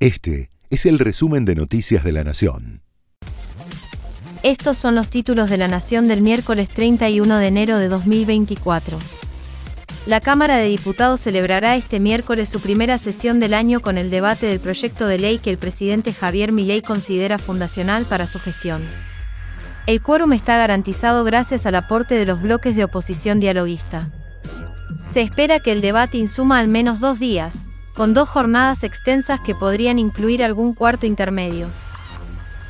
Este es el resumen de Noticias de la Nación. Estos son los títulos de la Nación del miércoles 31 de enero de 2024. La Cámara de Diputados celebrará este miércoles su primera sesión del año con el debate del proyecto de ley que el presidente Javier Milei considera fundacional para su gestión. El quórum está garantizado gracias al aporte de los bloques de oposición dialoguista. Se espera que el debate insuma al menos dos días, con dos jornadas extensas que podrían incluir algún cuarto intermedio.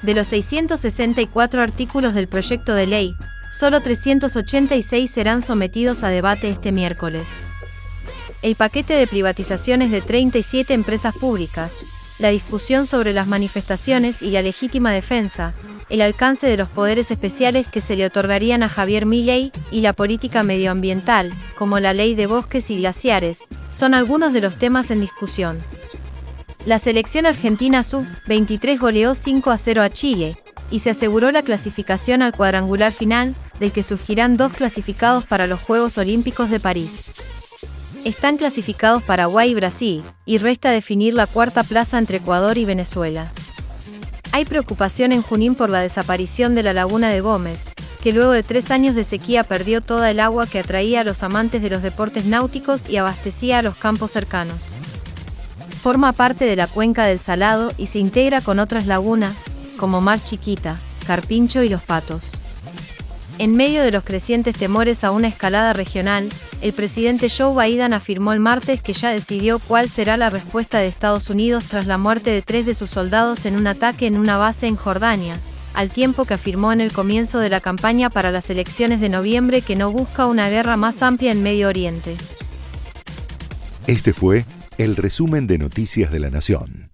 De los 664 artículos del proyecto de ley, solo 386 serán sometidos a debate este miércoles. El paquete de privatizaciones de 37 empresas públicas, la discusión sobre las manifestaciones y la legítima defensa, el alcance de los poderes especiales que se le otorgarían a Javier Milei y la política medioambiental, como la ley de bosques y glaciares, son algunos de los temas en discusión. La selección argentina sub-23 goleó 5 a 0 a Chile, y se aseguró la clasificación al cuadrangular final, del que surgirán dos clasificados para los Juegos Olímpicos de París. Están clasificados Paraguay y Brasil, y resta definir la cuarta plaza entre Ecuador y Venezuela. Hay preocupación en Junín por la desaparición de la laguna de Gómez, que luego de tres años de sequía perdió toda el agua que atraía a los amantes de los deportes náuticos y abastecía a los campos cercanos. Forma parte de la cuenca del Salado y se integra con otras lagunas, como Mar Chiquita, Carpincho y Los Patos. En medio de los crecientes temores a una escalada regional, el presidente Joe Biden afirmó el martes que ya decidió cuál será la respuesta de Estados Unidos tras la muerte de tres de sus soldados en un ataque en una base en Jordania, al tiempo que afirmó en el comienzo de la campaña para las elecciones de noviembre que no busca una guerra más amplia en Medio Oriente. Este fue el resumen de Noticias de la Nación.